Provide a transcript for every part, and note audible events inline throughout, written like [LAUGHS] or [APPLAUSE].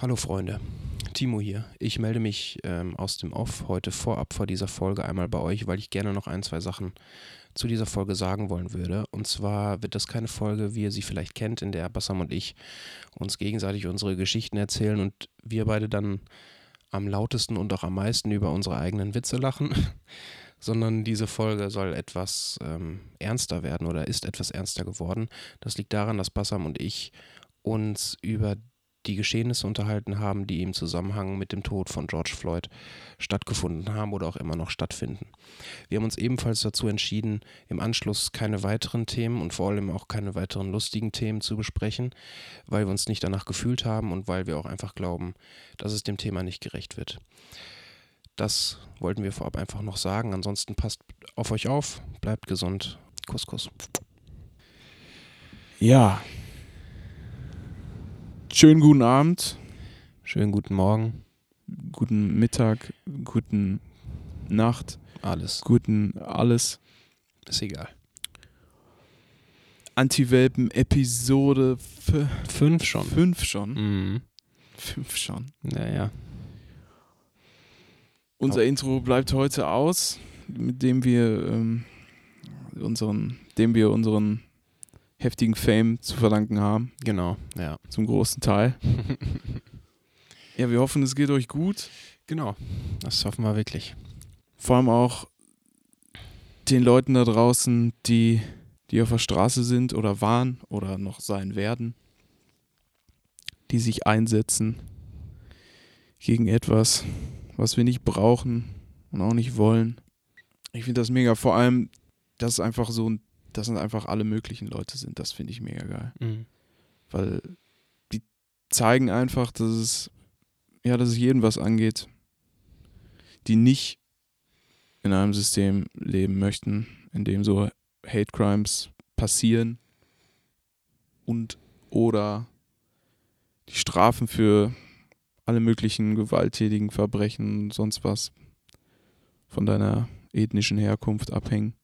Hallo Freunde, Timo hier. Ich melde mich ähm, aus dem Off heute vorab vor dieser Folge einmal bei euch, weil ich gerne noch ein, zwei Sachen zu dieser Folge sagen wollen würde. Und zwar wird das keine Folge, wie ihr sie vielleicht kennt, in der Bassam und ich uns gegenseitig unsere Geschichten erzählen und wir beide dann am lautesten und auch am meisten über unsere eigenen Witze lachen, [LAUGHS] sondern diese Folge soll etwas ähm, ernster werden oder ist etwas ernster geworden. Das liegt daran, dass Bassam und ich uns über die Geschehnisse unterhalten haben, die im Zusammenhang mit dem Tod von George Floyd stattgefunden haben oder auch immer noch stattfinden. Wir haben uns ebenfalls dazu entschieden, im Anschluss keine weiteren Themen und vor allem auch keine weiteren lustigen Themen zu besprechen, weil wir uns nicht danach gefühlt haben und weil wir auch einfach glauben, dass es dem Thema nicht gerecht wird. Das wollten wir vorab einfach noch sagen. Ansonsten passt auf euch auf, bleibt gesund. Kuss, Kuss. Ja. Schönen guten Abend, Schönen guten Morgen. guten Mittag, guten Nacht, Alles. guten alles. Ist egal. Anti-Welpen Episode Fünf schon. 5 schon. Mhm. 5 schon. Naja. Unser Oh. Intro bleibt heute aus, mit dem wir ähm, unseren, dem wir unseren heftigen Fame zu verdanken haben, Genau. Ja. zum großen Teil. [LAUGHS] Ja, wir hoffen, es geht euch gut. genau. Das hoffen wir wirklich. Vor allem auch den Leuten da draußen, die, die auf der Straße sind oder waren oder noch sein werden, die sich einsetzen gegen etwas, was wir nicht brauchen und auch nicht wollen. Ich finde das mega, vor allem, dass es einfach so ein, dass es einfach alle möglichen Leute sind, das finde ich mega geil. Mhm. Weil die zeigen einfach, dass es, ja, dass es jedem was angeht, die nicht in einem System leben möchten, in dem so Hate Crimes passieren und oder die Strafen für alle möglichen gewalttätigen Verbrechen und sonst was von deiner ethnischen Herkunft abhängen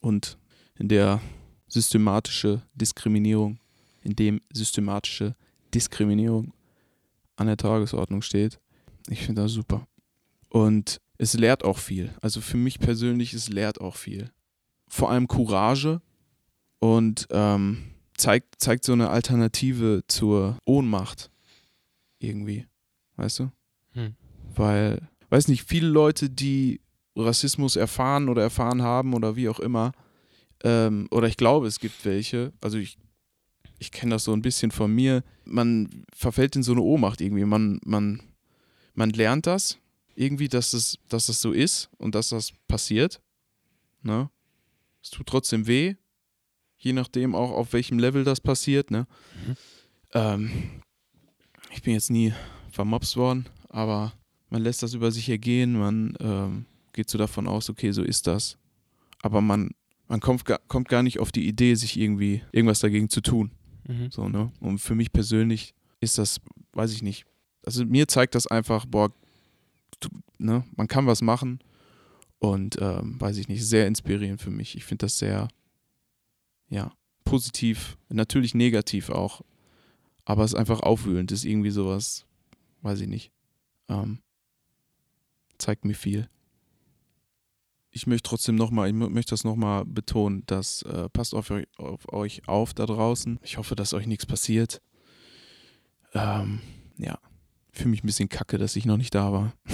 und in der systematische Diskriminierung, in dem systematische Diskriminierung an der Tagesordnung steht. Ich finde das super. Und es lehrt auch viel. Also für mich persönlich, es lehrt auch viel. Vor allem Courage und ähm, zeigt, zeigt so eine Alternative zur Ohnmacht irgendwie. Weißt du? Hm. Weil, weiß nicht, viele Leute, die Rassismus erfahren oder erfahren haben oder wie auch immer, ähm, oder ich glaube, es gibt welche, also ich, ich kenne das so ein bisschen von mir, man verfällt in so eine Ohnmacht irgendwie. Man, man, man lernt das irgendwie, dass das, dass das so ist und dass das passiert. Ne? Es tut trotzdem weh, je nachdem auch auf welchem Level das passiert. Ne? Mhm. Ähm, ich bin jetzt nie vermobst worden, aber man lässt das über sich ergehen, man ähm, geht so davon aus, okay, so ist das. Aber man, man kommt, gar, kommt gar nicht auf die Idee, sich irgendwie irgendwas dagegen zu tun. Mhm. So, ne? Und für mich persönlich ist das, weiß ich nicht. Also mir zeigt das einfach, boah, du, ne, man kann was machen und ähm, weiß ich nicht, sehr inspirierend für mich. Ich finde das sehr, ja, positiv, natürlich negativ auch, aber es ist einfach aufwühlend, ist irgendwie sowas, weiß ich nicht, ähm, zeigt mir viel. Ich möchte trotzdem nochmal, ich mö- möchte das nochmal betonen, dass äh, passt auf, euch- auf euch auf da draußen. Ich hoffe, dass euch nichts passiert. Ähm, ja, fühle mich ein bisschen kacke, dass ich noch nicht da war. [LAUGHS]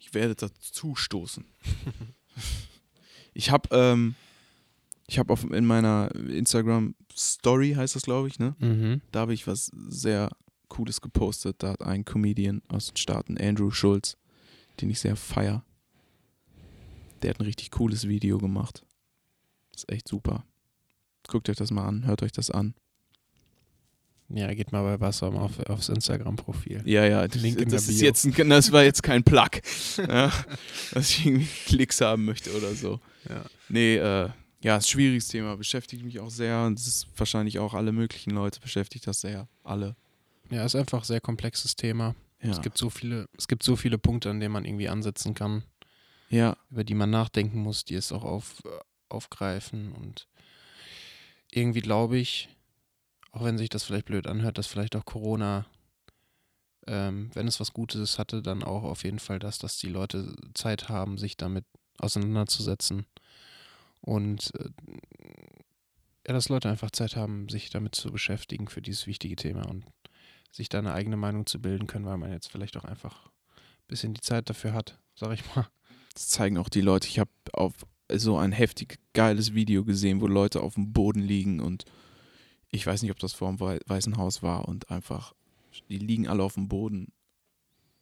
Ich werde dazu stoßen. [LAUGHS] Ich habe ähm, ich habe in meiner Instagram Story heißt das glaube ich, ne? Mhm. Da habe ich was sehr cooles gepostet. Da hat ein Comedian aus den Staaten, Andrew Schulz, den ich sehr feier. Der hat ein richtig cooles Video gemacht. ist echt super. Guckt euch das mal an, hört euch das an. Ja, geht mal bei Bassam auf, aufs Instagram-Profil. Ja, ja, das, Link in das der ist Bio. jetzt ein, das war jetzt kein Plug, [LAUGHS] ja, dass ich irgendwie Klicks haben möchte oder so. Ja. Nee, äh, ja, ist ein schwieriges Thema, beschäftigt mich auch sehr und es ist wahrscheinlich auch alle möglichen Leute beschäftigt das sehr, alle. Ja, ist einfach ein sehr komplexes Thema. Ja, Es gibt so viele, es gibt so viele Punkte, an denen man irgendwie ansetzen kann, ja, über die man nachdenken muss, die es auch auf, äh, aufgreifen und irgendwie glaube ich, auch wenn sich das vielleicht blöd anhört, dass vielleicht auch Corona ähm, wenn es was Gutes hatte, dann auch auf jeden Fall das, dass die Leute Zeit haben, sich damit auseinanderzusetzen. Und äh, ja, dass Leute einfach Zeit haben, sich damit zu beschäftigen für dieses wichtige Thema und sich da eine eigene Meinung zu bilden können, weil man jetzt vielleicht auch einfach ein bisschen die Zeit dafür hat, sag ich mal. Das zeigen auch die Leute. Ich habe auf so ein heftig geiles Video gesehen, wo Leute auf dem Boden liegen und ich weiß nicht, ob das vor dem Weißen Haus war und einfach, die liegen alle auf dem Boden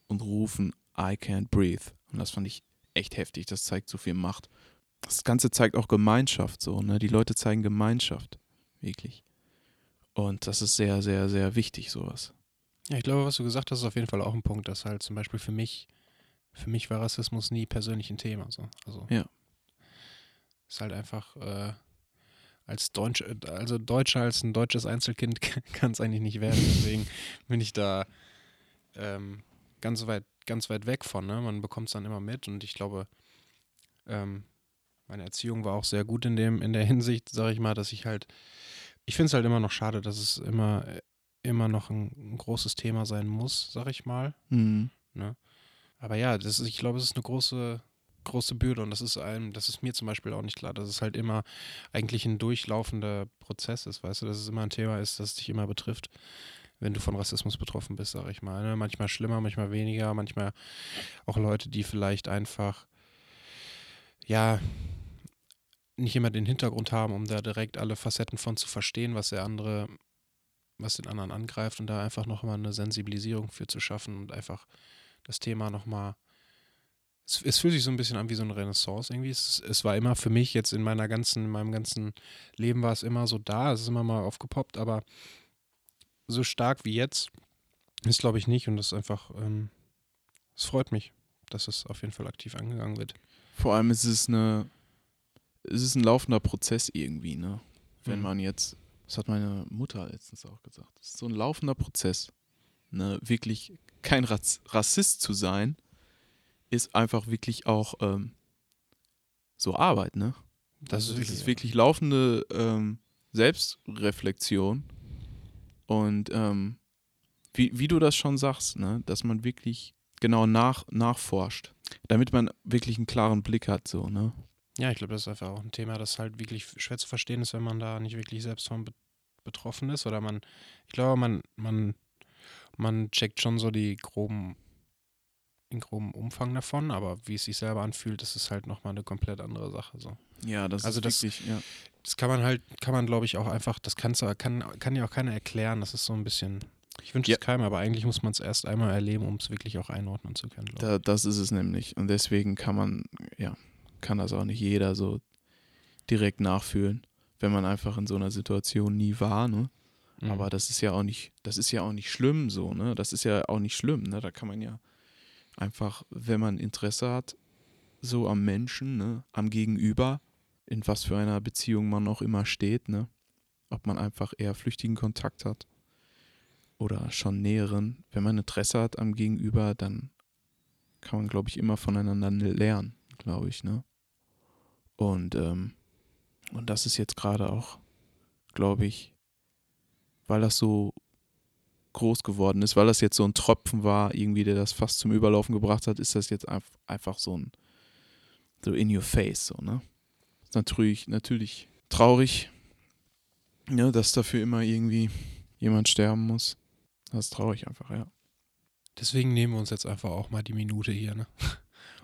und rufen I can't breathe. Und das fand ich echt heftig. Das zeigt so viel Macht. Das Ganze zeigt auch Gemeinschaft so, ne? Die Leute zeigen Gemeinschaft. Wirklich. Und das ist sehr, sehr, sehr wichtig, sowas. Ja, ich glaube, was du gesagt hast, ist auf jeden Fall auch ein Punkt, dass halt zum Beispiel für mich, für mich war Rassismus nie persönlich ein Thema. So. Also ja. Ist halt einfach äh, als Deutsch, also Deutscher als ein deutsches Einzelkind [LAUGHS] kann es eigentlich nicht werden. Deswegen bin ich da ähm, ganz weit, ganz weit weg von. Ne? Man bekommt es dann immer mit und ich glaube, ähm, meine Erziehung war auch sehr gut in dem, in der Hinsicht, sage ich mal, dass ich halt, ich finde es halt immer noch schade, dass es immer, immer noch ein, ein großes Thema sein muss, sag ich mal. Mhm. Ne? Aber ja, das ist, ich glaube, es ist eine große, große Bürde und das ist einem, das ist mir zum Beispiel auch nicht klar, dass es halt immer eigentlich ein durchlaufender Prozess ist, weißt du, dass es immer ein Thema ist, das dich immer betrifft, wenn du von Rassismus betroffen bist, sag ich mal. Ne? Manchmal schlimmer, manchmal weniger, manchmal auch Leute, die vielleicht einfach, ja, nicht immer den Hintergrund haben, um da direkt alle Facetten von zu verstehen, was der andere, was den anderen angreift und da einfach nochmal eine Sensibilisierung für zu schaffen und einfach das Thema nochmal es, es, fühlt sich so ein bisschen an wie so eine Renaissance irgendwie. Es, es, war immer für mich jetzt in meiner ganzen, in meinem ganzen Leben war es immer so da, es ist immer mal aufgepoppt, aber so stark wie jetzt ist glaube ich nicht und das ist einfach, ähm, es freut mich, dass es auf jeden Fall aktiv angegangen wird. Vor allem ist es eine, es ist ein laufender Prozess irgendwie, ne? Wenn mhm. man jetzt, das hat meine Mutter letztens auch gesagt, es ist so ein laufender Prozess, ne? Wirklich kein Rassist zu sein, ist einfach wirklich auch ähm, so Arbeit, ne? Das, also, ist, ist wirklich laufende ähm, Selbstreflexion. Und ähm, wie, wie du das schon sagst, ne, dass man wirklich genau nach, nachforscht, damit man wirklich einen klaren Blick hat, so, ne? Ja, ich glaube, das ist einfach auch ein Thema, das halt wirklich schwer zu verstehen ist, wenn man da nicht wirklich selbst von betroffen ist. Oder man, ich glaube, man, man, man checkt schon so die groben in grobem Umfang davon, aber wie es sich selber anfühlt, ist es halt nochmal eine komplett andere Sache. So. Ja, das also ist das, wirklich, ja. Das kann man halt, kann man glaube ich auch einfach, das kann's, kann, kann ja auch keiner erklären. Das ist so ein bisschen, ich wünsche ja. es keinem, aber eigentlich muss man es erst einmal erleben, um es wirklich auch einordnen zu können. Da, das ist es nämlich. Und deswegen kann man, ja, kann das auch nicht jeder so direkt nachfühlen, wenn man einfach in so einer Situation nie war, ne? Mhm. Aber das ist ja auch nicht, das ist ja auch nicht schlimm so, ne? Das ist ja auch nicht schlimm, ne? Da kann man ja einfach, wenn man Interesse hat, so am Menschen, ne, am Gegenüber, in was für einer Beziehung man auch immer steht, ne, ob man einfach eher flüchtigen Kontakt hat oder schon näheren. Wenn man Interesse hat am Gegenüber, dann kann man, glaube ich, immer voneinander lernen, glaube ich, ne. Und, ähm, und das ist jetzt gerade auch, glaube ich, weil das so groß geworden ist, weil das jetzt so ein Tropfen war, irgendwie, der das fast zum Überlaufen gebracht hat, ist das jetzt einfach so ein so in your face, so, ne? Ist natürlich, natürlich traurig, ja, dass dafür immer irgendwie jemand sterben muss. Das ist traurig einfach, ja. Deswegen nehmen wir uns jetzt einfach auch mal die Minute hier, ne?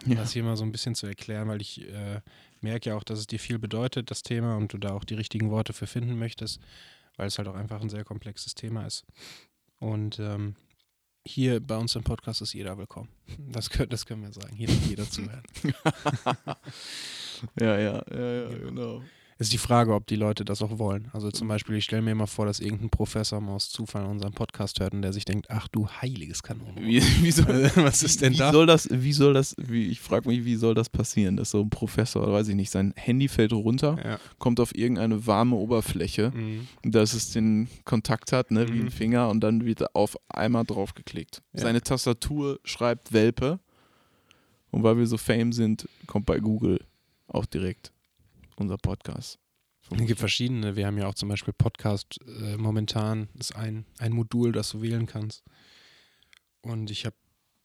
Um ja. das hier mal so ein bisschen zu erklären, weil ich äh, merke ja auch, dass es dir viel bedeutet, das Thema, und du da auch die richtigen Worte für finden möchtest, weil es halt auch einfach ein sehr komplexes Thema ist. Und ähm, hier bei uns im Podcast ist jeder willkommen. [LAUGHS] Das, können, das können wir sagen. Hier darf jeder zuhören. [LAUGHS] ja, ja, ja, ja, genau ist die Frage, ob die Leute das auch wollen. Also zum Beispiel, ich stelle mir mal vor, dass irgendein Professor mal aus Zufall unseren Podcast hört und der sich denkt, ach du heiliges Kanon. Wie, wie soll, [LAUGHS] Was ist denn wie da? Soll das, wie soll das, wie, ich frage mich, wie soll das passieren, dass so ein Professor, weiß ich nicht, sein Handy fällt runter, ja. kommt auf irgendeine warme Oberfläche, mhm. dass es den Kontakt hat, ne, wie ein mhm. Finger und dann wird auf einmal draufgeklickt. Ja. Seine Tastatur schreibt Welpe und weil wir so fame sind, kommt bei Google auch direkt unser Podcast. Es gibt verschiedene. Wir haben ja auch zum Beispiel Podcast äh, momentan ist ein, ein Modul, das du wählen kannst. Und ich habe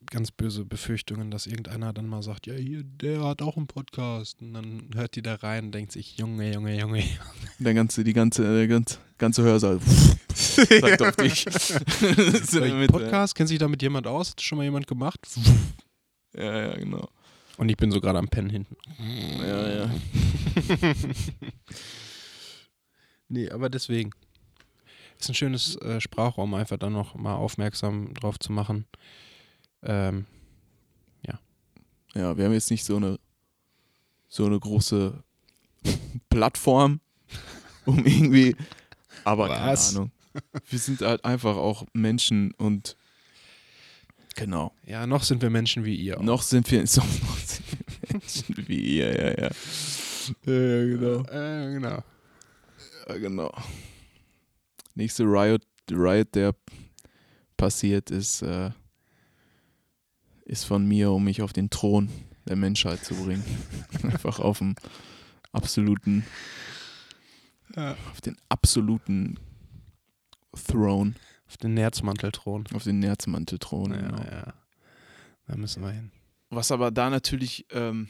ganz böse Befürchtungen, dass irgendeiner dann mal sagt, ja, hier, der hat auch einen Podcast. Und dann hört die da rein und denkt sich, Junge, Junge, Junge. Der ganze, die ganze, der ganze, ganze Hörsaal [LAUGHS] sagt auf dich. [LAUGHS] Damit, Podcast, kennt sich damit jemand aus? Hat schon mal jemand gemacht? Ja, ja, genau. Und ich bin so gerade am Pennen hinten. Ja, ja. [LAUGHS] Nee, aber deswegen. Ist ein schönes äh, Sprachraum, einfach dann noch mal aufmerksam drauf zu machen. Ähm, Ja, wir haben jetzt nicht so eine so eine große [LAUGHS] Plattform, um irgendwie, aber Was? keine Ahnung. Wir sind halt einfach auch Menschen und genau. ja, noch sind wir Menschen wie ihr. auch. Noch sind wir, [LAUGHS] so, noch sind wir Menschen wie ihr, ja, ja. Ja, ja, genau. Äh, genau. Ja, genau. Nächste Riot, Riot, der passiert ist, äh, ist von mir, um mich auf den Thron der Menschheit zu bringen. [LAUGHS] Einfach auf den absoluten, Ja. auf den absoluten Throne, Auf den Nerzmantelthron. auf den Nerzmantelthron. Ja, genau. ja. Da müssen wir hin. Was aber da natürlich ähm,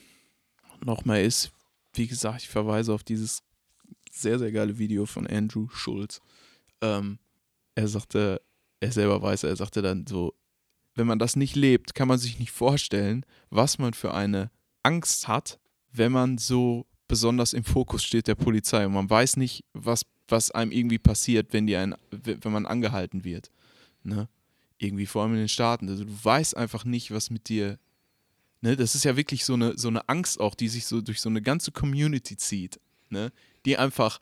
noch mal ist, wie gesagt, ich verweise auf dieses sehr, sehr geile Video von Andrew Schulz. Ähm, er sagte, er selber weiß, er sagte dann so, wenn man das nicht lebt, kann man sich nicht vorstellen, was man für eine Angst hat, wenn man so besonders im Fokus steht der Polizei und man weiß nicht, was, was einem irgendwie passiert, wenn, die einen, wenn man angehalten wird. Ne? Irgendwie vor allem in den Staaten. Also du weißt einfach nicht, was mit dir Ne, das ist ja wirklich so eine, so eine Angst auch, die sich so durch so eine ganze Community zieht, ne, die einfach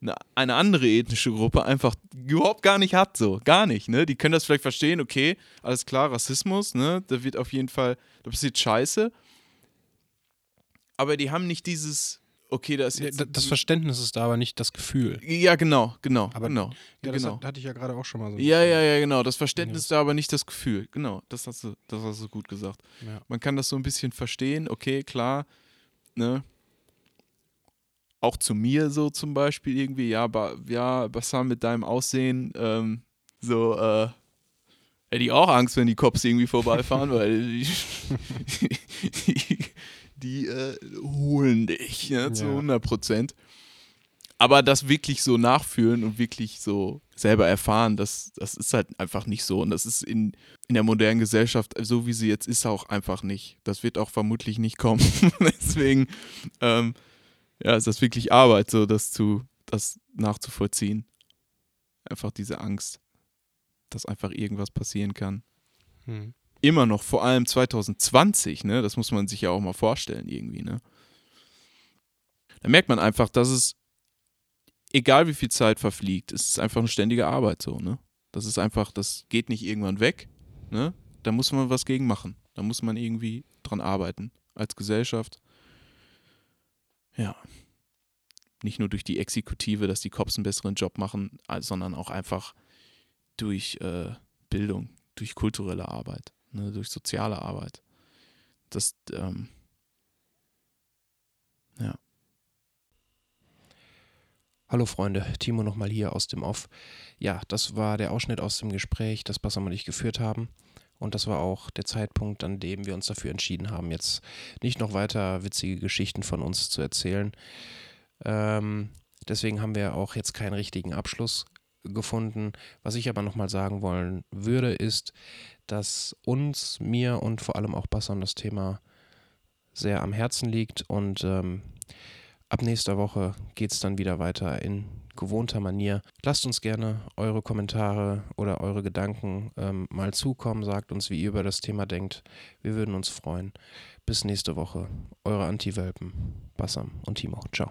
eine, eine andere ethnische Gruppe einfach überhaupt gar nicht hat, so, gar nicht, ne, die können das vielleicht verstehen, okay, alles klar, Rassismus, ne, da wird auf jeden Fall, da passiert Scheiße, aber die haben nicht dieses, okay, da ist jetzt, Das Verständnis ist da, aber nicht das Gefühl. ja, genau, genau, Aber- genau, Ja, das genau. hat, hatte ich ja gerade auch schon mal so. Ja, ja, ja, genau. Das Verständnis da, aber nicht das Gefühl. Genau, das hast du, das hast du gut gesagt. Ja. Man kann das so ein bisschen verstehen, okay, klar, ne? Auch zu mir so zum Beispiel irgendwie, ja, ba, ja, Bassam mit deinem Aussehen, ähm, so, äh, hätte ich auch Angst, wenn die Cops irgendwie vorbeifahren, weil die, [LAUGHS] die, [LAUGHS] [LAUGHS] die äh, holen dich, ne, zu Ja. 100 Prozent. Aber das wirklich so nachfühlen und wirklich so selber erfahren, das, das ist halt einfach nicht so. Und das ist in, in der modernen Gesellschaft, so wie sie jetzt ist, auch einfach nicht. Das wird auch vermutlich nicht kommen. [LAUGHS] Deswegen, ähm, ja, ist das wirklich Arbeit, so das zu, das nachzuvollziehen. Einfach diese Angst, dass einfach irgendwas passieren kann. Hm. Immer noch, vor allem 2020, ne? Das muss man sich ja auch mal vorstellen, irgendwie, ne? Da merkt man einfach, dass es, egal wie viel Zeit verfliegt, es ist einfach eine ständige Arbeit so, ne? Das ist einfach, das geht nicht irgendwann weg, ne? Da muss man was gegen machen. Da muss man irgendwie dran arbeiten. Als Gesellschaft. Ja. Nicht nur durch die Exekutive, dass die Cops einen besseren Job machen, sondern auch einfach durch äh, Bildung, durch kulturelle Arbeit, ne, durch soziale Arbeit. Das, ähm, ja. Hallo Freunde, Timo nochmal hier aus dem Off. Ja, das war der Ausschnitt aus dem Gespräch, das Bassam und ich geführt haben. Und das war auch der Zeitpunkt, an dem wir uns dafür entschieden haben, jetzt nicht noch weiter witzige Geschichten von uns zu erzählen. Ähm, deswegen haben wir auch jetzt keinen richtigen Abschluss gefunden. Was ich aber nochmal sagen wollen würde, ist, dass uns, mir und vor allem auch Bassam das Thema sehr am Herzen liegt und ähm, Ab nächster Woche geht es dann wieder weiter in gewohnter Manier. Lasst uns gerne eure Kommentare oder eure Gedanken ähm, mal zukommen. Sagt uns, wie ihr über das Thema denkt. Wir würden uns freuen. Bis nächste Woche. Eure Anti-Welpen, Bassam und Timo. Ciao.